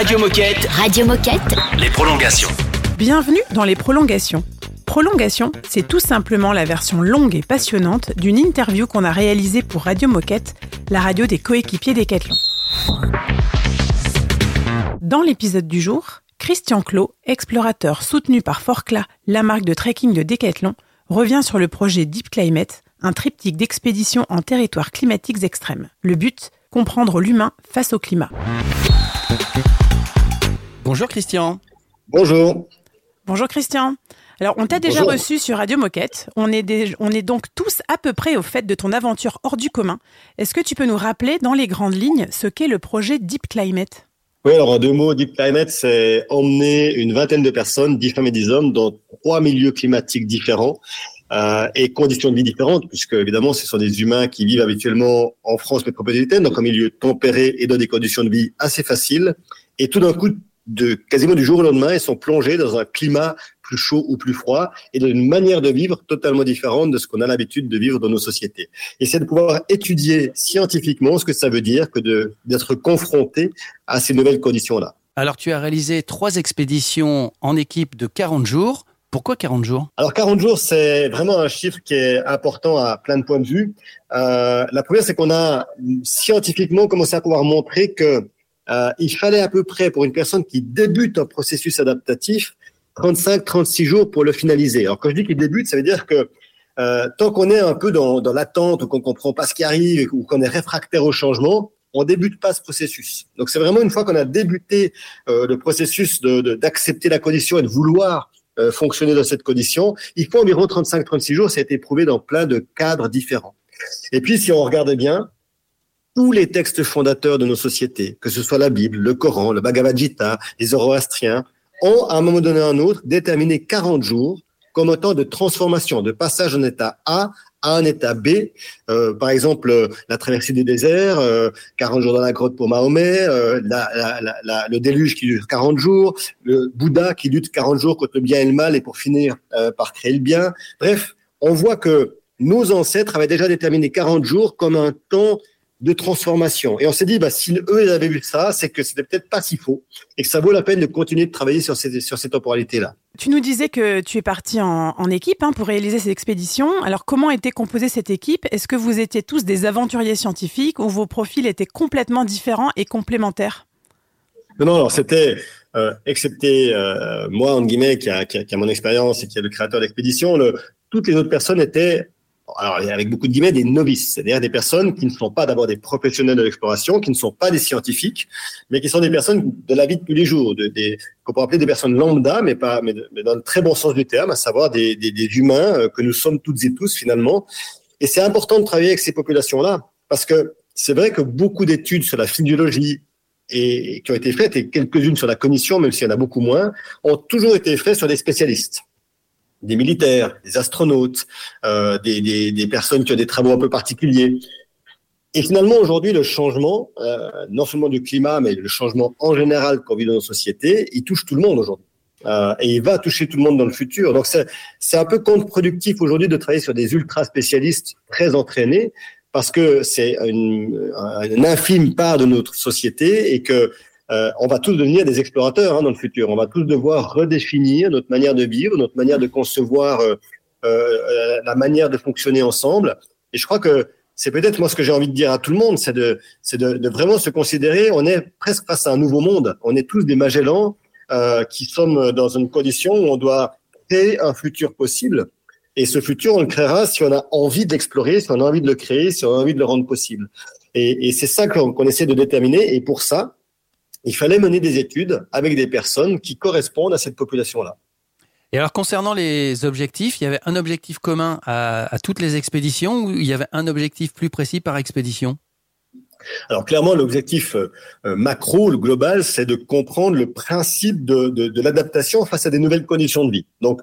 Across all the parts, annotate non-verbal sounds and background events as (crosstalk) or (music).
Radio Moquette. Radio Moquette. Les prolongations. Bienvenue dans les prolongations. Prolongation, c'est tout simplement la version longue et passionnante d'une interview qu'on a réalisée pour Radio Moquette, la radio des coéquipiers Decathlon. Dans l'épisode du jour, Christian Clot, explorateur soutenu par Forcla, la marque de trekking de Decathlon, revient sur le projet Deep Climate, un triptyque d'expédition en territoires climatiques extrêmes. Le but Comprendre l'humain face au climat. Bonjour Christian. Bonjour. Bonjour Christian. Alors, on t'a déjà Bonjour. reçu sur Radio Moquette. On est, dé- on est donc tous à peu près au fait de ton aventure hors du commun. Est-ce que tu peux nous rappeler dans les grandes lignes ce qu'est le projet Deep Climate? Oui, alors en deux mots, Deep Climate, c'est emmener une vingtaine de personnes, dix femmes et dix hommes, dans trois milieux climatiques différents euh, et conditions de vie différentes, puisque évidemment, ce sont des humains qui vivent habituellement en France métropolitaine, donc en milieu tempéré et dans des conditions de vie assez faciles. Et tout d'un coup, de quasiment du jour au lendemain, ils sont plongés dans un climat plus chaud ou plus froid et dans une manière de vivre totalement différente de ce qu'on a l'habitude de vivre dans nos sociétés. Et c'est de pouvoir étudier scientifiquement ce que ça veut dire que d'être confronté à ces nouvelles conditions-là. Alors tu as réalisé trois expéditions en équipe de 40 jours. Pourquoi 40 jours? Alors 40 jours, c'est vraiment un chiffre qui est important à plein de points de vue. Euh, la première, c'est qu'on a scientifiquement commencé à pouvoir montrer que euh, il fallait à peu près pour une personne qui débute un processus adaptatif 35-36 jours pour le finaliser. Alors quand je dis qu'il débute, ça veut dire que euh, tant qu'on est un peu dans, dans l'attente ou qu'on comprend pas ce qui arrive ou qu'on est réfractaire au changement, on débute pas ce processus. Donc c'est vraiment une fois qu'on a débuté euh, le processus de- de- d'accepter la condition et de vouloir euh, fonctionner dans cette condition, il faut environ 35-36 jours. Ça a été prouvé dans plein de cadres différents. Et puis si on regarde bien, tous les textes fondateurs de nos sociétés, que ce soit la Bible, le Coran, le Bhagavad Gita, les Zoroastriens, ont à un moment donné ou à un autre déterminé 40 jours comme un temps de transformation, de passage d'un état A à un état B. Euh, par exemple, la traversée des déserts, euh, 40 jours dans la grotte pour Mahomet, euh, la- la- la- le déluge qui dure 40 jours, le Bouddha qui lutte 40 jours contre le bien et le mal et pour finir euh, par créer le bien. Bref, on voit que nos ancêtres avaient déjà déterminé 40 jours comme un temps de transformation. Et on s'est dit, bah, si eux, ils avaient vu ça, c'est que c'était peut-être pas si faux et que ça vaut la peine de continuer de travailler sur ces, sur ces temporalités-là. Tu nous disais que tu es parti en, en équipe hein, pour réaliser cette expédition. Alors, comment était composée cette équipe? Est-ce que vous étiez tous des aventuriers scientifiques ou vos profils étaient complètement différents et complémentaires? Non, non, alors c'était, euh, excepté euh, moi, en guillemets, qui a, qui, a, qui a mon expérience et qui est le créateur d'expédition, toutes les autres personnes étaient, alors avec beaucoup de guillemets, des novices, c'est-à-dire des personnes qui ne sont pas d'abord des professionnels de l'exploration, qui ne sont pas des scientifiques, mais qui sont des personnes de la vie de tous les jours, de, des, qu'on peut appeler des personnes lambda, mais pas, mais, dans le très bon sens du terme, à savoir des, des, des humains euh, que nous sommes toutes et tous finalement. Et c'est important de travailler avec ces populations-là, parce que c'est vrai que beaucoup d'études sur la physiologie, et qui ont été faites, et quelques-unes sur la cognition, même s'il y en a beaucoup moins, ont toujours été faites sur des spécialistes, des militaires, des astronautes, euh, des, des, des personnes qui ont des travaux un peu particuliers. Et finalement, aujourd'hui, le changement, euh, non seulement du climat, mais le changement en général qu'on vit dans nos sociétés, il touche tout le monde aujourd'hui. Euh, et il va toucher tout le monde dans le futur. Donc, c'est un peu contre-productif aujourd'hui de travailler sur des ultra spécialistes très entraînés, parce que c'est une, une infime part de notre société et que euh, on va tous devenir des explorateurs hein, dans le futur. On va tous devoir redéfinir notre manière de vivre, notre manière de concevoir euh, euh, la manière de fonctionner ensemble. Et je crois que c'est peut-être moi ce que j'ai envie de dire à tout le monde, c'est de, c'est de, de vraiment se considérer. On est presque face à un nouveau monde. On est tous des Magellans euh, qui sommes dans une condition où on doit créer un futur possible. Et ce futur, on le créera si on a envie de l'explorer, si on a envie de le créer, si on a envie de le rendre possible. Et, et c'est ça qu'on qu'on essaie de déterminer. Et pour ça, il fallait mener des études avec des personnes qui correspondent à cette population-là. Et alors concernant les objectifs, il y avait un objectif commun à, à toutes les expéditions ou il y avait un objectif plus précis par expédition? Alors clairement, l'objectif euh, euh, macro, le global, c'est de comprendre le principe de, de, de l'adaptation face à des nouvelles conditions de vie. Donc,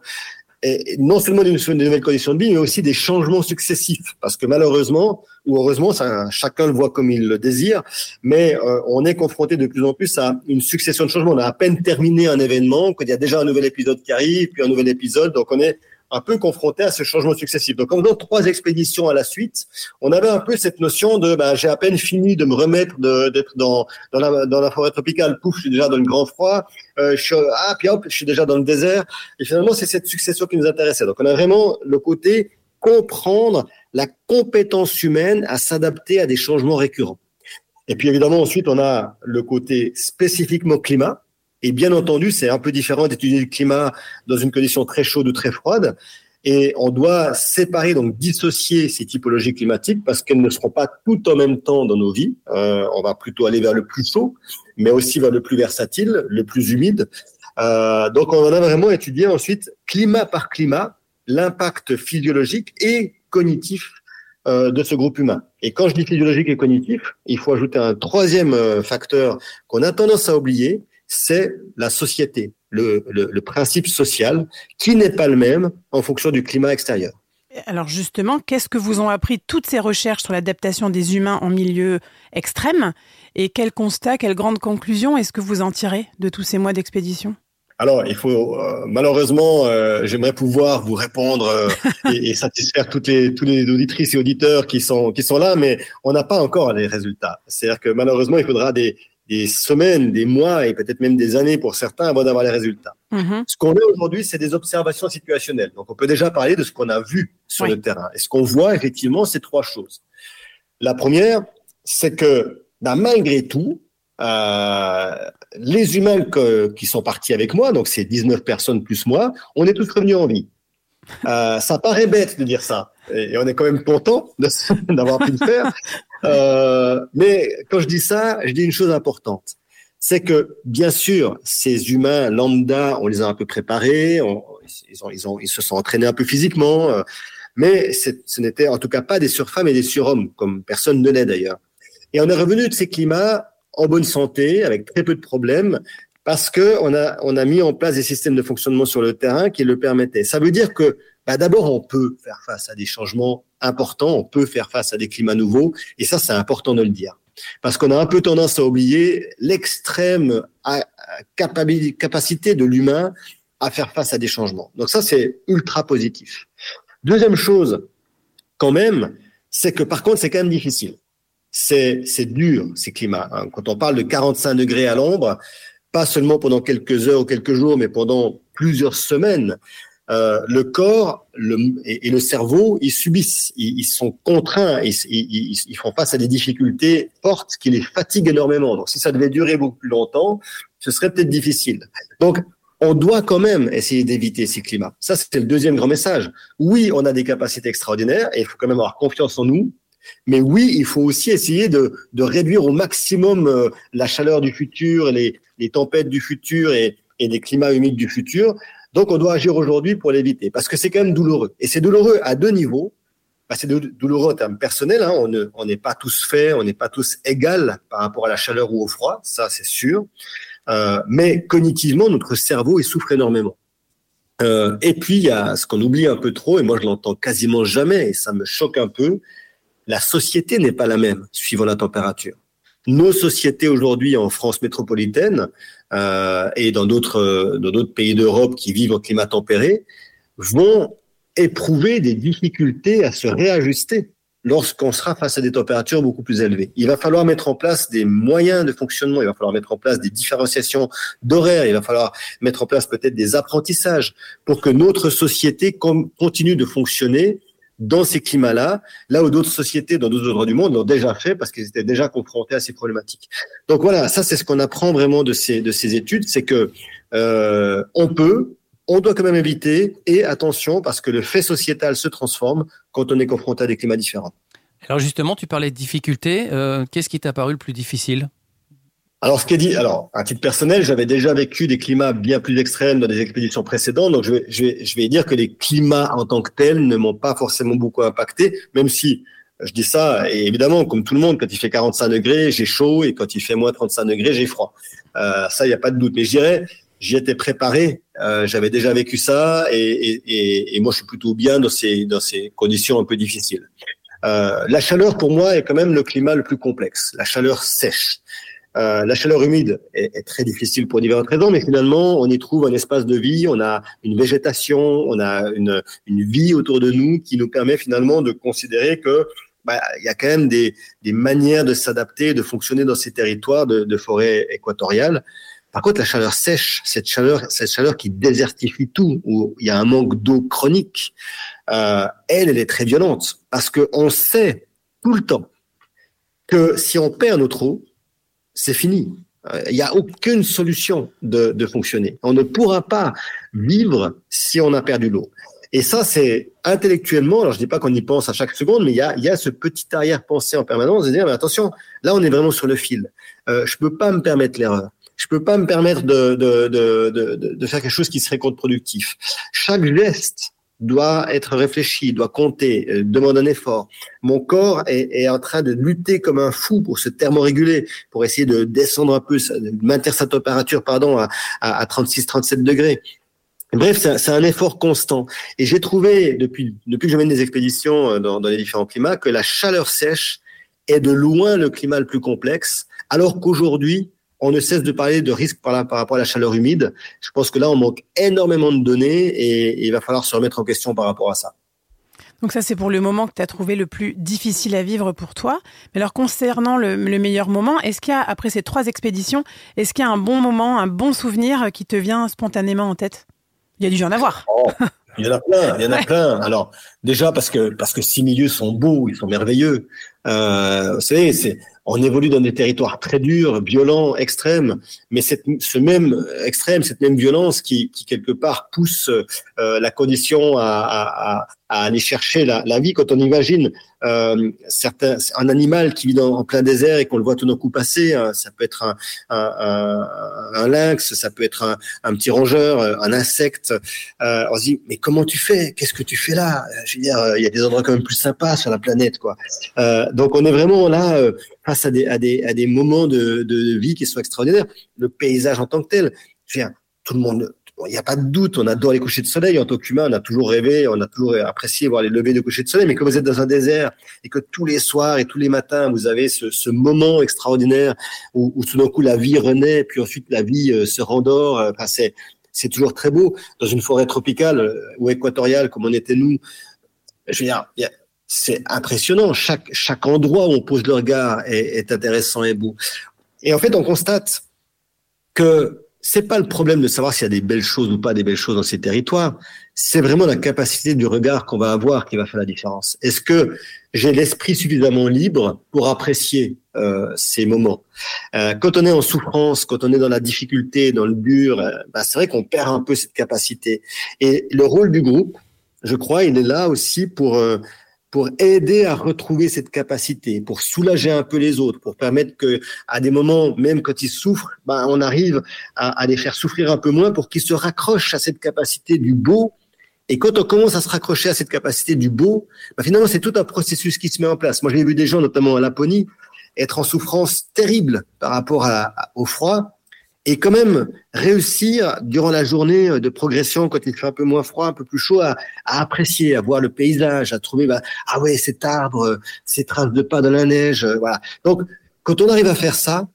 et non seulement des, nouvelles conditions de vie, mais aussi des changements successifs. Parce que malheureusement, ou heureusement, chacun le voit comme il le désire, mais euh, on est confronté de plus en plus à une succession de changements. On a à peine terminé un événement, qu'il y a déjà un nouvel épisode qui arrive, puis un nouvel épisode. Donc on est un peu confronté à ce changement successif. Donc, en faisant trois expéditions à la suite, on avait un peu cette notion de, bah, j'ai à peine fini de me remettre d'être dans, dans la, dans la forêt tropicale. Pouf, je suis déjà dans le grand froid. Euh, je ah, puis hop, je suis déjà dans le désert. Et finalement, c'est cette succession qui nous intéressait. Donc, on a vraiment le côté comprendre la compétence humaine à s'adapter à des changements récurrents. Et puis évidemment, ensuite, on a le côté spécifiquement climat. Et bien entendu, c'est un peu différent d'étudier le climat dans une condition très chaude ou très froide. Et on doit séparer, donc dissocier ces typologies climatiques parce qu'elles ne seront pas toutes en même temps dans nos vies. Euh, on va plutôt aller vers le plus chaud, mais aussi vers le plus versatile, le plus humide. Euh, donc on a vraiment étudié ensuite, climat par climat, l'impact physiologique et cognitif euh, de ce groupe humain. Et quand je dis physiologique et cognitif, il faut ajouter un troisième euh, facteur qu'on a tendance à oublier, c'est la société, le, le, principe social, qui n'est pas le même en fonction du climat extérieur. Alors justement, qu'est-ce que vous ont appris toutes ces recherches sur l'adaptation des humains en milieu extrême? Et quel constat, quelle grande conclusion est-ce que vous en tirez de tous ces mois d'expédition? Alors, il faut euh, malheureusement, euh, j'aimerais pouvoir vous répondre euh, et, et, satisfaire toutes les tous les auditrices et auditeurs qui sont qui sont là, mais on n'a pas encore les résultats. C'est-à-dire que malheureusement, il faudra des des semaines, des mois et peut-être même des années pour certains avant d'avoir les résultats. Mm-hmm. Ce qu'on a aujourd'hui, c'est des observations situationnelles. Donc, on peut déjà parler de ce qu'on a vu sur le terrain. Et ce qu'on voit effectivement, c'est trois choses. La première, c'est que bah, malgré tout, euh, les humains qui sont partis avec moi, donc c'est 19 personnes plus moi, on est tous revenus en vie. Euh, ça paraît bête de dire ça, et, on est quand même content (laughs) d'avoir pu le faire. Euh, mais quand je dis ça, je dis une chose importante, c'est que bien sûr, ces humains lambda, on les a un peu préparés, ils, ont, ils, ont, ils se sont entraînés un peu physiquement, euh, mais ce n'était en tout cas pas des surfemmes et des surhommes, comme personne ne l'est d'ailleurs. Et on est revenu de ces climats en bonne santé, avec très peu de problèmes, parce que on a on a mis en place des systèmes de fonctionnement sur le terrain qui le permettaient. Ça veut dire que bah, d'abord on peut faire face à des changements importants, on peut faire face à des climats nouveaux, et ça c'est important de le dire, parce qu'on a un peu tendance à oublier l'extrême capacité de l'humain à faire face à des changements. Donc ça c'est ultra positif. Deuxième chose, quand même, c'est que par contre c'est quand même difficile c'est dur, ces climats. Hein. Quand on parle de 45 degrés à l'ombre, pas seulement pendant quelques heures ou quelques jours, mais pendant plusieurs semaines, euh, le corps le, et, le cerveau, ils subissent, ils, sont contraints, ils, ils, font face à des difficultés fortes qui les fatiguent énormément. Donc, si ça devait durer beaucoup plus longtemps, ce serait peut-être difficile. Donc, on doit quand même essayer d'éviter ces climats. Ça, c'est le deuxième grand message. Oui, on a des capacités extraordinaires et il faut quand même avoir confiance en nous mais oui, il faut aussi essayer de, de réduire au maximum euh, la chaleur du futur, les, les tempêtes du futur et, et les climats humides du futur. Donc, on doit agir aujourd'hui pour l'éviter, parce que c'est quand même douloureux. Et c'est douloureux à deux niveaux. Bah, c'est douloureux en termes personnels. Hein. On n'est pas tous faits, on n'est pas tous égales par rapport à la chaleur ou au froid, ça c'est sûr. Euh, mais cognitivement, notre cerveau il souffre énormément. Euh, et puis il y a ce qu'on oublie un peu trop, et moi je l'entends quasiment jamais, et ça me choque un peu, la société n'est pas la même suivant la température. Nos sociétés aujourd'hui en France métropolitaine euh, et dans d'autres dans d'autres pays d'Europe qui vivent en climat tempéré vont éprouver des difficultés à se réajuster lorsqu'on sera face à des températures beaucoup plus élevées. Il va falloir mettre en place des moyens de fonctionnement, il va falloir mettre en place des différenciations d'horaires, il va falloir mettre en place peut-être des apprentissages pour que notre société continue de fonctionner dans ces climats-là, là où d'autres sociétés dans d'autres endroits du monde l'ont déjà fait parce qu'ils étaient déjà confrontés à ces problématiques. Donc voilà, ça c'est ce qu'on apprend vraiment de ces de ces études, c'est que euh, on peut, on doit quand même éviter et attention parce que le fait sociétal se transforme quand on est confronté à des climats différents. Alors justement, tu parlais de difficultés. Euh, Qu'est-ce qui t'a paru le plus difficile? Alors, ce qui est dit, alors, à titre personnel, j'avais déjà vécu des climats bien plus extrêmes dans des expéditions précédentes, donc je vais, je vais, je vais dire que les climats en tant que tels ne m'ont pas forcément beaucoup impacté, même si je dis ça, et évidemment, comme tout le monde, quand il fait 45 degrés, j'ai chaud, et quand il fait moins 35 degrés, j'ai froid. Euh, ça, il n'y a pas de doute. Mais je dirais, j'y étais préparé, euh, j'avais déjà vécu ça, et, et, et, moi, je suis plutôt bien dans ces, dans ces conditions un peu difficiles. Euh, la chaleur, pour moi, est quand même le climat le plus complexe. La chaleur sèche. Euh, la chaleur humide est, très difficile pour différentes raisons, mais finalement, on y trouve un espace de vie, on a une végétation, on a une, vie autour de nous qui nous permet finalement de considérer que bah, il y a quand même des, manières de s'adapter, de fonctionner dans ces territoires de, de forêt équatoriale. Par contre, la chaleur sèche, cette chaleur, cette chaleur qui désertifie tout, où il y a un manque d'eau chronique, euh, elle, elle est très violente parce que on sait tout le temps que si on perd notre eau, c'est fini. Euh, il n'y a aucune solution de, de fonctionner. On ne pourra pas vivre si on a perdu l'eau. Et ça, c'est intellectuellement, alors je dis pas qu'on y pense à chaque seconde, mais il y a, y a ce petit arrière-pensée en permanence de dire, mais attention, là, on est vraiment sur le fil. Euh, je peux pas me permettre l'erreur. Je peux pas me permettre de, de, de, de faire quelque chose qui serait contre-productif. Chaque geste doit être réfléchi, doit compter, euh, demande un effort. Mon corps est, est, en train de lutter comme un fou pour se thermoréguler, pour essayer de descendre un peu, de maintenir sa température, pardon, à, à, à 36-37 degrés. Bref, c'est un effort constant. Et j'ai trouvé, depuis, depuis que je mène des expéditions euh, dans, dans, les différents climats, que la chaleur sèche est de loin le climat le plus complexe, alors qu'aujourd'hui, on ne cesse de parler de risques par, par, rapport à la chaleur humide. Je pense que là, on manque énormément de données et, et il va falloir se remettre en question par rapport à ça. Donc ça, c'est pour le moment que tu as trouvé le plus difficile à vivre pour toi. Mais alors, concernant le, le meilleur moment, est-ce qu'il y a, après ces trois expéditions, est-ce qu'il y a un bon moment, un bon souvenir qui te vient spontanément en tête? Il y a du genre à voir. Oh, il y en a plein, il y en a ouais. plein. Alors déjà parce que parce que ces milieux sont beaux, ils sont merveilleux. Euh, vous savez, c'est on évolue dans des territoires très durs, violents, extrêmes, mais cette, ce même extrême, cette même violence qui, quelque part pousse euh, la condition à, aller chercher la, vie. Quand on imagine euh, certains, un animal qui vit dans, en plein désert et qu'on le voit tout d'un coup passer, hein, ça peut être un, lynx, ça peut être un, petit rongeur, un insecte. Euh, on se dit, mais comment tu fais? Qu'est-ce que tu fais là? Je veux dire, il y a des endroits quand même plus sympas sur la planète, quoi. Euh, donc on est vraiment là euh, face à des, à des, à des moments de, de, vie qui sont extraordinaires. Le paysage en tant que tel, tout le monde, il n'y a pas de doute, on adore les couchers de soleil. En tant qu'humain, on a toujours rêvé, on a toujours apprécié voir les levées de couchers de soleil. Mais quand vous êtes dans un désert et que tous les soirs et tous les matins, vous avez ce, ce moment extraordinaire où, où, tout d'un coup la vie renaît, puis ensuite la vie euh, se rendort. Enfin, c'est, c'est toujours très beau. Dans une forêt tropicale ou équatoriale comme on était nous, je veux dire, a, c'est impressionnant. Chaque, chaque endroit où on pose le regard est, intéressant et beau. Et en fait, on constate que c'est pas le problème de savoir s'il y a des belles choses ou pas des belles choses dans ces territoires. C'est vraiment la capacité du regard qu'on va avoir qui va faire la différence. Est-ce que j'ai l'esprit suffisamment libre pour apprécier euh, ces moments? Euh, Quand on est en souffrance, quand on est dans la difficulté, dans le dur, euh, bah, c'est vrai qu'on perd un peu cette capacité. Et le rôle du groupe, je crois, il est là aussi pour euh, pour aider à retrouver cette capacité, pour soulager un peu les autres, pour permettre que, à des moments, même quand ils souffrent, ben, on arrive à, les faire souffrir un peu moins pour qu'ils se raccrochent à cette capacité du beau. Et quand on commence à se raccrocher à cette capacité du beau, ben, finalement, c'est tout un processus qui se met en place. Moi, j'ai vu des gens, notamment à Laponie, être en souffrance terrible par rapport au froid, et quand même réussir durant la journée de progression quand il fait un peu moins froid, un peu plus chaud, à, à apprécier, à voir le paysage, à trouver bah, ah ouais cet arbre, ces traces de pas dans la neige, voilà. Donc quand on arrive à faire ça,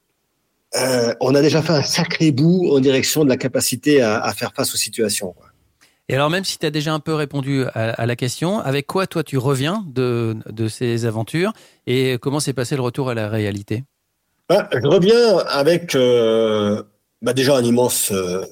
euh, on a déjà fait un sacré bout en direction de la capacité à, à faire face aux situations. Quoi. Et alors même si tu as déjà un peu répondu à, à, la question, avec quoi toi tu reviens de, de ces aventures et comment s'est passé le retour à la réalité? Bah, Je reviens avec euh, bah déjà un immense, euh,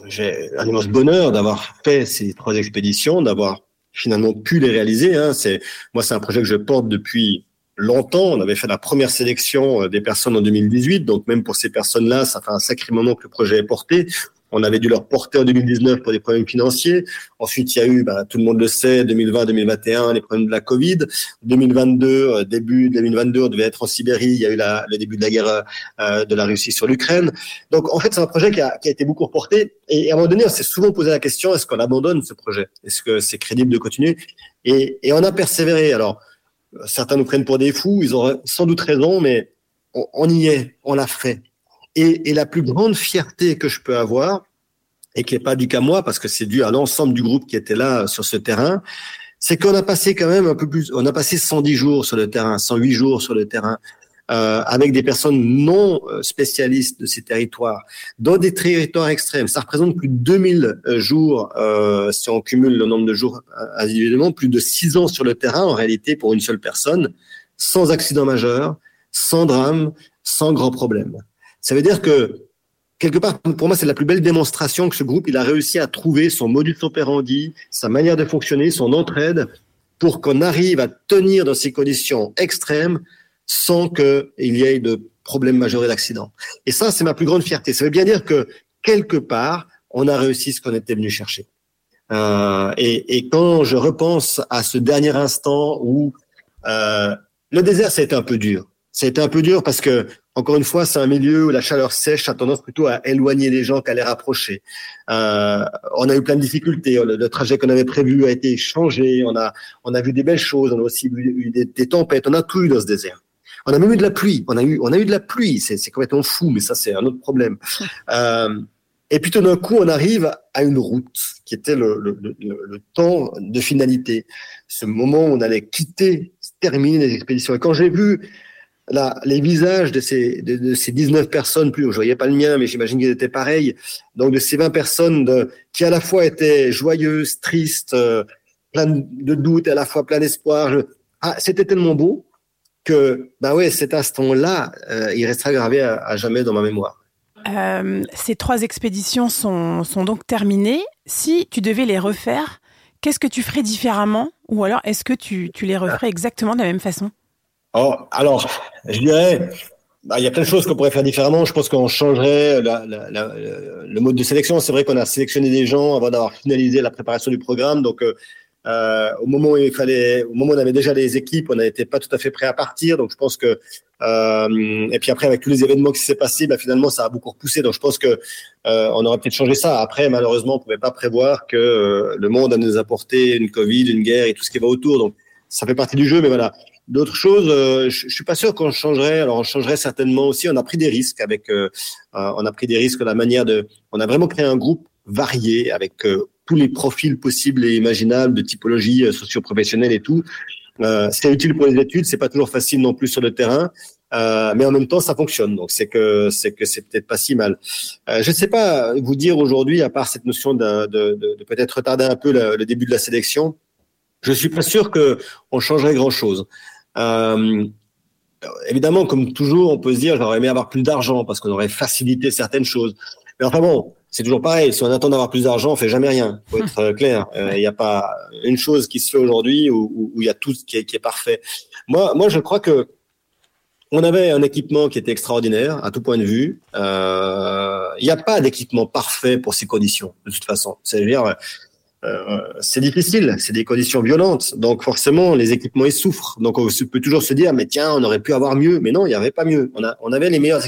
un immense bonheur d'avoir fait ces trois expéditions, d'avoir finalement pu les réaliser. Hein. C'est moi, c'est un projet que je porte depuis longtemps. On avait fait la première sélection euh, des personnes en 2018, donc même pour ces personnes-là, ça fait un sacré moment que le projet est porté. On avait dû leur porter en 2019 pour des problèmes financiers. Ensuite, il y a eu, bah, tout le monde le sait, 2020-2021, les problèmes de la Covid. 2022, euh, début 2022, on devait être en Sibérie. Il y a eu la, le début de la guerre euh, de la Russie sur l'Ukraine. Donc, en fait, c'est un projet qui a, qui a, été beaucoup reporté. Et à un moment donné, on s'est souvent posé la question est-ce qu'on abandonne ce projet? Est-ce que c'est crédible de continuer? Et, et, on a persévéré. Alors, certains nous prennent pour des fous. Ils ont sans doute raison, mais on, on y est. On l'a fait. Et, et, la plus grande fierté que je peux avoir, et qui n'est pas due qu'à moi, parce que c'est dû à l'ensemble du groupe qui était là sur ce terrain, c'est qu'on a passé quand même un peu plus, on a passé 110 jours sur le terrain, 108 jours sur le terrain. euh, avec des personnes non euh, spécialistes de ces territoires, dans des territoires extrêmes. Ça représente plus de 2000 euh, jours, euh, si on cumule le nombre de jours individuellement, plus de 6 ans sur le terrain en réalité pour une seule personne, sans accident majeur, sans drame, sans grand problème. Ça veut dire que quelque part, pour moi, c'est la plus belle démonstration que ce groupe, il a réussi à trouver son modus operandi, sa manière de fonctionner, son entraide, pour qu'on arrive à tenir dans ces conditions extrêmes sans qu'il y ait de problèmes majeurs et d'accidents. Et ça, c'est ma plus grande fierté. Ça veut bien dire que quelque part, on a réussi ce qu'on était venu chercher. Euh, et, et, quand je repense à ce dernier instant où euh, le désert, ça a été un peu dur. Ça a été un peu dur parce que encore une fois, c'est un milieu où la chaleur sèche a tendance plutôt à éloigner les gens qu'à les rapprocher. Euh, on a eu plein de difficultés. Le, trajet qu'on avait prévu a été changé. On a, on a vu des belles choses. On a aussi eu des, tempêtes. On a tout eu dans ce désert. On a même eu de la pluie. On a eu, on a eu de la pluie. C'est, c'est complètement fou, mais ça, c'est un autre problème. (laughs) Euh, et puis tout d'un coup, on arrive à une route qui était le, le, le, le, temps de finalité, ce moment où on allait quitter, terminer les expéditions. Et quand j'ai vu les visages de ces, de, ces 19 personnes, plus, je voyais pas le mien, mais j'imagine qu'ils étaient pareils. Donc, de ces 20 personnes de, qui à la fois étaient joyeuses, tristes, euh, plein de doutes, à la fois plein d'espoir. Ah, c'était tellement beau que, bah ouais, cet instant-là, euh, il restera gravé à, jamais dans ma mémoire. Euh, ces trois expéditions sont, sont donc terminées. Si tu devais les refaire, qu'est-ce que tu ferais différemment? Ou alors, est-ce que tu, tu les referais exactement de la même façon? Oh, alors, je dirais, bah, il y a plein de choses qu'on pourrait faire différemment. Je pense qu'on changerait la, la, la, le mode de sélection. C'est vrai qu'on a sélectionné des gens avant d'avoir finalisé la préparation du programme. Donc, euh, euh, au moment où il fallait, au moment où on avait déjà les équipes, on n'était pas tout à fait prêt à partir. Donc, je pense que euh, et puis après, avec tous les événements qui s'est passé, bah, finalement, ça a beaucoup repoussé. Donc, je pense que euh, on aurait peut-être changé ça. Après, malheureusement, on pouvait pas prévoir que euh, le monde a nous apporter une Covid, une guerre et tout ce qui va autour. Donc, ça fait partie du jeu. Mais voilà, D'autres choses, euh, je, je suis pas sûr qu'on changerait. Alors on changerait certainement aussi. On a pris des risques avec, euh, euh, on a pris des risques la manière de. On a vraiment créé un groupe varié avec tous les profils possibles et imaginables de typologie socio-professionnelle et tout. c'est utile pour les études, c'est pas toujours facile non plus sur le terrain. Euh, mais en même temps, ça fonctionne. Donc, c'est que c'est que c'est peut-être pas si mal. Euh, je ne sais pas vous dire aujourd'hui, à part cette notion de, de, de, peut-être retarder un peu le, le, début de la sélection, je suis pas sûr que on changerait grand chose. Euh, évidemment, comme toujours, on peut se dire j'aurais aimé avoir plus d'argent parce qu'on aurait facilité certaines choses. Mais enfin bon, c'est toujours pareil. Si on attend d'avoir plus d'argent, on fait jamais rien. Faut être euh, clair. Il euh, n'y a pas une chose qui se fait aujourd'hui où il y a tout qui est, qui est parfait. Moi, moi, je crois que on avait un équipement qui était extraordinaire à tout point de vue. Il euh, n'y a pas d'équipement parfait pour ces conditions, de toute façon. C'est-à-dire, c'est difficile, c'est des conditions violentes. Donc forcément, les équipements ils souffrent. Donc on peut toujours se dire, mais tiens, on aurait pu avoir mieux. Mais non, il n'y avait pas mieux. On, a, on avait les meilleurs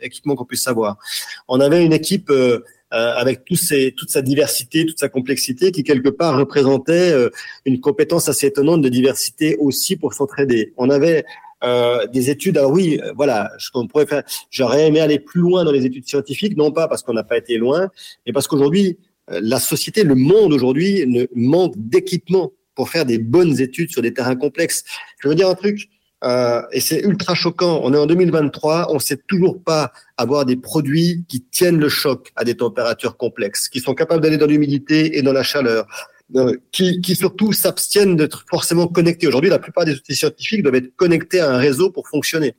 équipements qu'on puisse savoir. On avait une équipe euh, euh, avec toute sa diversité, toute sa complexité, qui quelque part représentait une compétence assez étonnante de diversité aussi pour s'entraider. On avait euh, des études. Alors oui, voilà, je. J'aurais aimé aller plus loin dans les études scientifiques, non pas parce qu'on n'a pas été loin, mais parce qu'aujourd'hui, euh, la société, le monde aujourd'hui, ne manque d'équipement pour faire des bonnes études sur des terrains complexes. Je veux dire un truc, euh, et c'est ultra choquant. On est en 2023, on sait toujours pas avoir des produits qui tiennent le choc à des températures complexes, qui sont capables d'aller dans l'humidité et dans la chaleur, euh, qui, qui surtout s'abstiennent d'être forcément connectés. Aujourd'hui, la plupart des outils scientifiques doivent être connectés à un réseau pour fonctionner.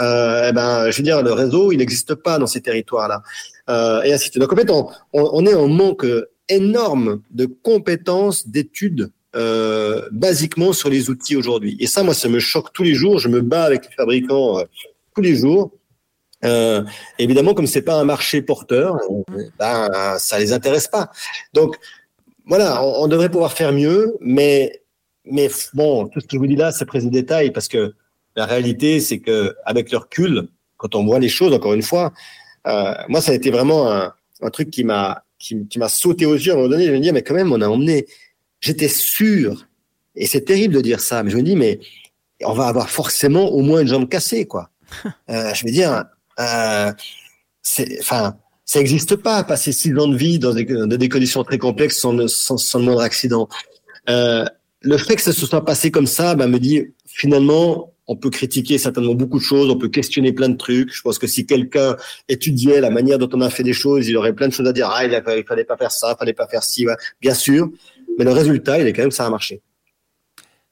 Euh, eh ben, je veux dire, le réseau, il n'existe pas dans ces territoires-là euh, et ainsi de suite. Donc en fait, on, est en manque énorme de compétences, d'études euh, basiquement sur les outils aujourd'hui. Et ça, moi, ça me choque tous les jours. Je me bats avec les fabricants euh, tous les jours. Évidemment, comme c'est pas un marché porteur, ben ça les intéresse pas. Donc voilà, on, devrait pouvoir faire mieux, mais mais bon, tout ce que je vous dis là, c'est prise de détail parce que la réalité, c'est que avec le recul, quand on voit les choses, encore une fois, euh, moi, ça a été vraiment un, un truc qui m'a qui, qui m'a sauté aux yeux à un moment donné. Je me dis, mais quand même, on a emmené. J'étais sûr, et c'est terrible de dire ça, mais je me dis, mais on va avoir forcément au moins une jambe cassée, quoi. (laughs) Euh, je veux dire, euh, c'est, enfin, ça n'existe pas, passer six ans de vie dans des, dans des conditions très complexes sans, sans, sans le moindre accident. Euh, le fait que ça se soit passé comme ça, bah, me dit, finalement, on peut critiquer certainement beaucoup de choses, on peut questionner plein de trucs. Je pense que si quelqu'un étudiait la manière dont on a fait des choses, il aurait plein de choses à dire. Ah, il, ne fallait pas faire ça, il fallait pas faire ci. Bien sûr, mais le résultat, il est quand même ça a marché.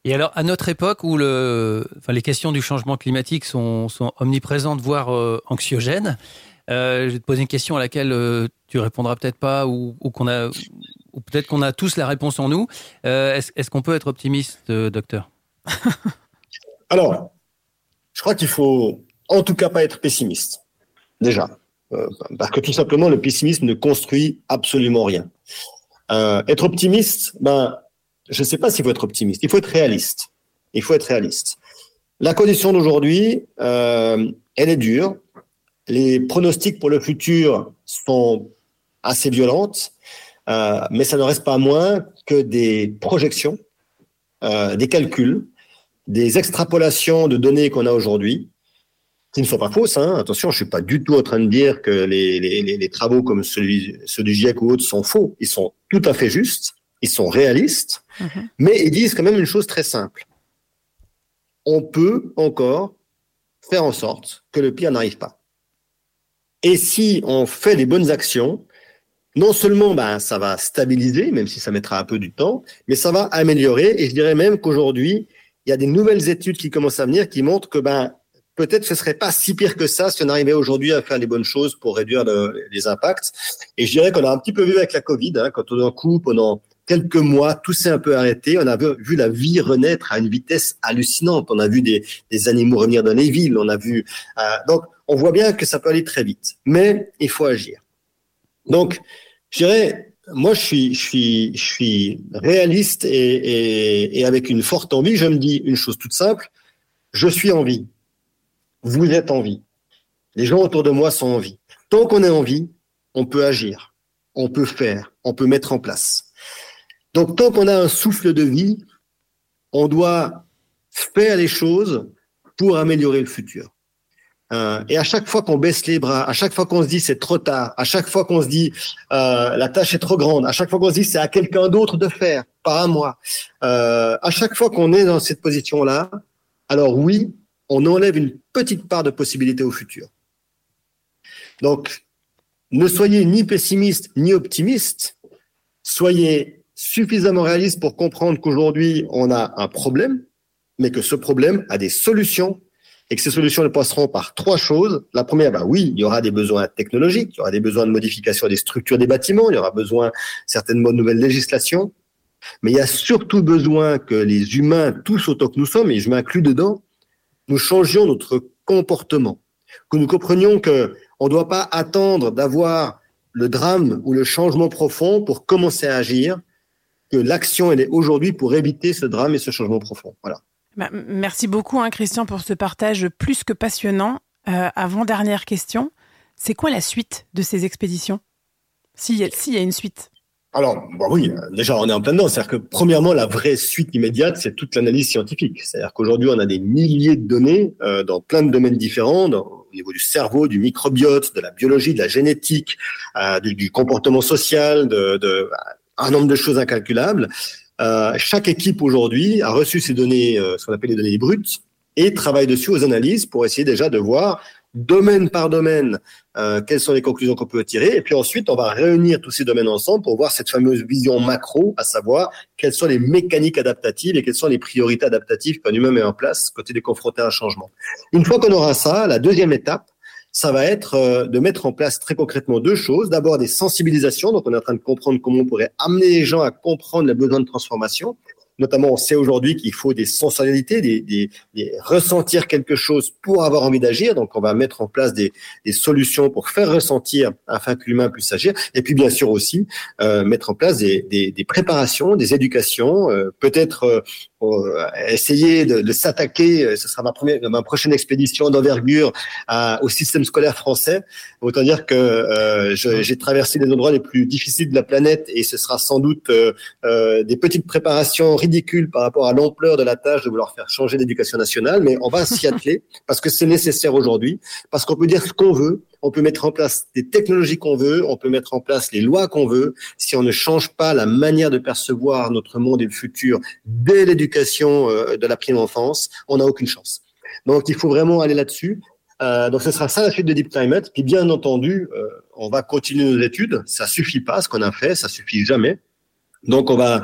Et alors, à notre époque où le, enfin, les questions du changement climatique sont, sont omniprésentes, voire euh, anxiogènes, euh, je vais te poser une question à laquelle euh, tu répondras peut-être pas, ou, ou qu'on a, ou peut-être qu'on a tous la réponse en nous. Euh, est-ce, est-ce qu'on peut être optimiste, docteur? (laughs) Alors, je crois qu'il faut, en tout cas, pas être pessimiste. Déjà, parce que tout simplement, le pessimisme ne construit absolument rien. être optimiste, ben je ne sais pas s'il faut être optimiste. Il faut être réaliste. Il faut être réaliste. La condition d'aujourd'hui, euh, elle est dure. Les pronostics pour le futur sont assez violentes, euh, mais ça ne reste pas moins que des projections, euh, des calculs, des extrapolations de données qu'on a aujourd'hui, qui ne sont pas fausses. Hein. Attention, je suis pas du tout en train de dire que les, les, les travaux comme celui, ceux du GIEC ou autres sont faux. Ils sont tout à fait justes ils sont réalistes, mhm. mais ils disent quand même une chose très simple. On peut encore faire en sorte que le pire n'arrive pas. Et si on fait les bonnes actions, non seulement ben, ça va stabiliser, même si ça mettra un peu du temps, mais ça va améliorer. Et je dirais même qu'aujourd'hui, il y a des nouvelles études qui commencent à venir qui montrent que ben, peut-être ce serait pas si pire que ça si on arrivait aujourd'hui à faire les bonnes choses pour réduire les impacts. Et je dirais qu'on a un petit peu vu avec la Covid, hein, quand d'un coup, pendant quelques mois, tout s'est un peu arrêté. On a vu la vie renaître à une vitesse hallucinante. On a vu des, animaux revenir dans les villes. On a vu euh, donc on voit bien que ça peut aller très vite, mais il faut agir. Donc, je dirais, moi, je suis, réaliste et, et avec une forte envie. Je me dis une chose toute simple je suis en vie. Vous êtes en vie. Les gens autour de moi sont en vie. Tant qu'on est en vie, on peut agir, on peut faire, on peut mettre en place. Donc, tant qu'on a un souffle de vie, on doit faire les choses pour améliorer le futur. Euh, et à chaque fois qu'on baisse les bras, à chaque fois qu'on se dit c'est trop tard, à chaque fois qu'on se dit euh, la tâche est trop grande, à chaque fois qu'on se dit c'est à quelqu'un d'autre de faire, pas à moi, euh, à chaque fois qu'on est dans cette position-là, alors oui, on enlève une petite part de possibilité au futur. Donc, ne soyez ni pessimiste ni optimiste, soyez suffisamment réaliste pour comprendre qu'aujourd'hui, on a un problème, mais que ce problème a des solutions et que ces solutions ne passeront par trois choses. La première, bah oui, il y aura des besoins technologiques, il y aura des besoins de modification des structures des bâtiments, il y aura besoin certainement de nouvelles législations, mais il y a surtout besoin que les humains, tous autant que nous sommes, et je m'inclus dedans, nous changions notre comportement, que nous comprenions que on ne doit pas attendre d'avoir le drame ou le changement profond pour commencer à agir, que l'action, elle est aujourd'hui pour éviter ce drame et ce changement profond. Voilà. Bah, merci beaucoup, hein, Christian, pour ce partage plus que passionnant. Euh, avant dernière question, c'est quoi la suite de ces expéditions? S'il y, y, a une suite alors, bah oui, déjà, on est en plein dedans. C'est-à-dire que, premièrement, la vraie suite immédiate, c'est toute l'analyse scientifique. C'est-à-dire qu'aujourd'hui, on a des milliers de données euh, dans plein de domaines différents, au niveau du cerveau, du microbiote, de la biologie, de la génétique, euh, du, comportement social, de, un nombre de choses incalculables. Euh, chaque équipe aujourd'hui a reçu ces données, euh, ce qu'on appelle les données brutes, et travaille dessus aux analyses pour essayer déjà de voir domaine par domaine euh, quelles sont les conclusions qu'on peut tirer. Et puis ensuite, on va réunir tous ces domaines ensemble pour voir cette fameuse vision macro, à savoir quelles sont les mécaniques adaptatives et quelles sont les priorités adaptatives qu'un humain met en place côté des confrontés à un changement. Une fois qu'on aura ça, la deuxième étape, ça va être euh, de mettre en place très concrètement deux choses. D'abord des sensibilisations, donc on est en train de comprendre comment on pourrait amener les gens à comprendre les besoins de transformation. Notamment, on sait aujourd'hui qu'il faut des sensorialités, des, ressentir quelque chose pour avoir envie d'agir. Donc, on va mettre en place des, solutions pour faire ressentir afin que l'humain puisse agir. Et puis, bien sûr aussi, euh, mettre en place des, préparations, des éducations, euh, peut-être essayer de, de s'attaquer, euh, ce sera ma, première, ma prochaine expédition d'envergure au système scolaire français. Autant dire que euh, j'ai traversé les endroits les plus difficiles de la planète et ce sera sans doute euh, des petites préparations ridicules par rapport à l'ampleur de la tâche de vouloir faire changer l'éducation nationale, mais on va s'y atteler (laughs) parce que c'est nécessaire aujourd'hui, parce qu'on peut dire ce qu'on veut, on peut mettre en place des technologies qu'on veut, on peut mettre en place les lois qu'on veut. Si on ne change pas la manière de percevoir notre monde et le futur dès l'éducation euh, de la prime enfance, on n'a aucune chance. Donc, il faut vraiment aller là-dessus. Euh, donc, ce sera ça la suite de Deep Climate. Puis, bien entendu, euh, on va continuer nos études. Ça suffit pas, ce qu'on a fait, ça suffit jamais. Donc, on va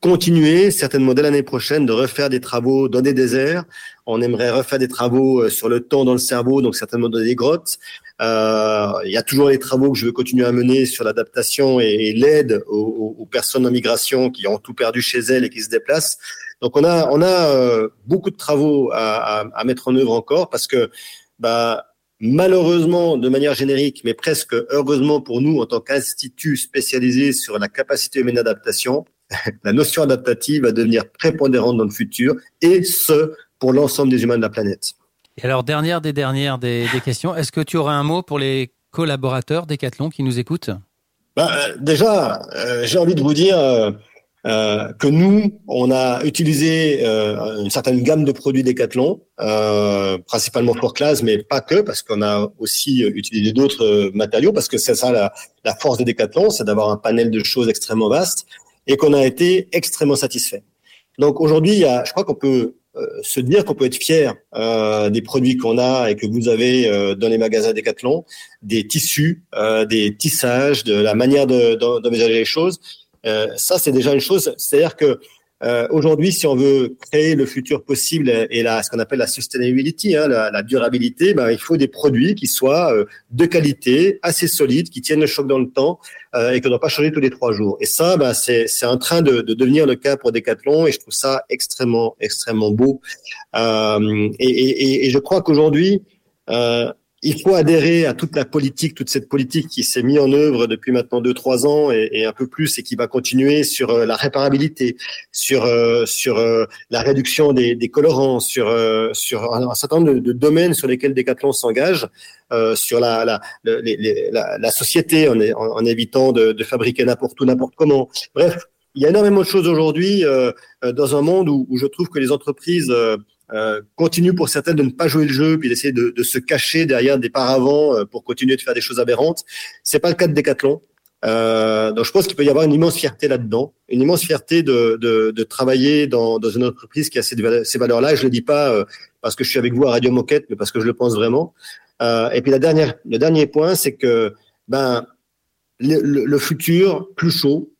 continuer certainement dès l'année prochaine de refaire des travaux dans des déserts. On aimerait refaire des travaux euh, sur le temps dans le cerveau, donc certainement dans des grottes. Euh, il y a toujours les travaux que je veux continuer à mener sur l'adaptation et, l'aide aux, aux, personnes en migration qui ont tout perdu chez elles et qui se déplacent. Donc on a on a euh, beaucoup de travaux à, à, à, mettre en œuvre encore parce que bah malheureusement de manière générique, mais presque heureusement pour nous en tant qu'institut spécialisé sur la capacité humaine d'adaptation, (laughs) la notion adaptative va devenir prépondérante dans le futur, et ce, pour l'ensemble des humains de la planète. Et alors, dernière des dernières des, des questions, est-ce que tu aurais un mot pour les collaborateurs Decathlon qui nous écoutent? Bah, Déjà, euh, j'ai envie de vous dire euh, euh, que nous, on a utilisé euh, une certaine gamme de produits Decathlon, euh, principalement pour classe, mais pas que, parce qu'on a aussi utilisé d'autres matériaux, parce que c'est ça la, la force de Decathlon, c'est d'avoir un panel de choses extrêmement vaste et qu'on a été extrêmement satisfait. Donc aujourd'hui, je crois qu'on peut euh, se dire qu'on peut être fier euh, des produits qu'on a et que vous avez euh, dans les magasins Decathlon, des tissus, euh, des tissages, de la manière d'envisager de, les choses. Euh, ça, c'est déjà une chose. C'est-à-dire que euh, Aujourd'hui, si on veut créer le futur possible et la, ce qu'on appelle la sustainability, hein, la, la, durabilité, ben, il faut des produits qui soient euh, de qualité, assez solides, qui tiennent le choc dans le temps euh, et qui ne doivent pas changer tous les trois jours. Et ça, ben, c'est en train de, de, devenir le cas pour Decathlon et je trouve ça extrêmement, extrêmement beau. Euh, et, et, et, je crois qu'aujourd'hui, euh, il faut adhérer à toute la politique, toute cette politique qui s'est mise en œuvre depuis maintenant deux trois ans et, un peu plus et qui va continuer sur euh, la réparabilité, sur euh, sur euh, la réduction des, des colorants, sur sur un, certain nombre de, domaines sur lesquels Decathlon s'engage, sur la la, les, la, la société en évitant de, de fabriquer n'importe où, n'importe comment. Bref, il y a énormément de choses aujourd'hui dans un monde où, où, je trouve que les entreprises euh, continue pour certaines de ne pas jouer le jeu puis d'essayer de, de, se cacher derrière des paravents euh, pour continuer de faire des choses aberrantes. C'est pas le cas de Decathlon. Euh, donc je pense qu'il peut y avoir une immense fierté là-dedans, une immense fierté de, de, de travailler dans, dans, une entreprise qui a ces, valeurs-là. Je le dis pas euh, parce que je suis avec vous à Radio Moquette, mais parce que je le pense vraiment. Euh, et puis la dernière, le dernier point, c'est que ben le, le, le, futur plus chaud,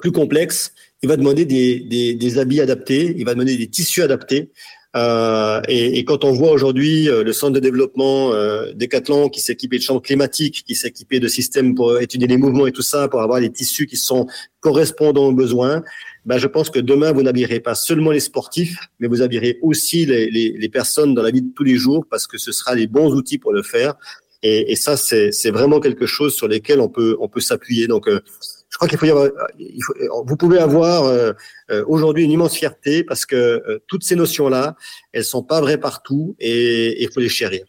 plus complexe, il va demander des, des, des habits adaptés, il va demander des tissus adaptés. Euh, et, quand on voit aujourd'hui euh, le centre de développement euh, Decathlon qui s'est équipé de chambres climatiques, qui s'est équipé de systèmes pour étudier les mouvements et tout ça, pour avoir les tissus qui sont correspondants aux besoins, ben je pense que demain vous n'habillerez pas seulement les sportifs, mais vous habillerez aussi les, personnes dans la vie de tous les jours parce que ce sera les bons outils pour le faire. Et, et ça, c'est vraiment quelque chose sur lesquels on peut on peut s'appuyer. Donc euh, je crois qu'il faut y avoir, il faut, vous pouvez avoir euh, euh, aujourd'hui une immense fierté parce que euh, toutes ces notions-là, elles sont pas vraies partout et il faut les chérir.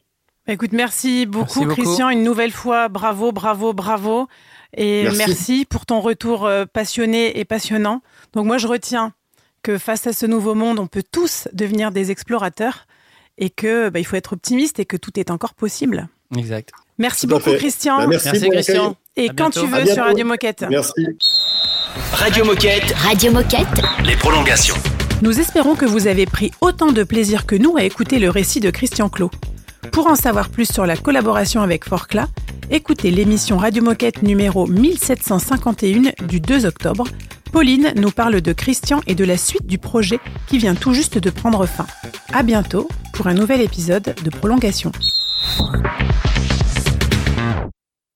Bah, écoute, merci beaucoup, merci beaucoup, Christian. Une nouvelle fois, bravo, bravo, bravo. Et merci. merci pour ton retour passionné et passionnant. Donc moi, je retiens que face à ce nouveau monde, on peut tous devenir des explorateurs et que bah, il faut être optimiste et que tout est encore possible. Exact. Merci beaucoup, fait. Christian. Bah, merci, merci Christian. Et à quand bientôt. tu veux sur Radio Moquette. Merci. Radio Moquette. Radio Moquette. Les prolongations. Nous espérons que vous avez pris autant de plaisir que nous à écouter le récit de Christian Clot. Pour en savoir plus sur la collaboration avec Forcla, écoutez l'émission Radio Moquette numéro 1751 du 2 octobre. Pauline nous parle de Christian et de la suite du projet qui vient tout juste de prendre fin. À bientôt pour un nouvel épisode de Prolongation.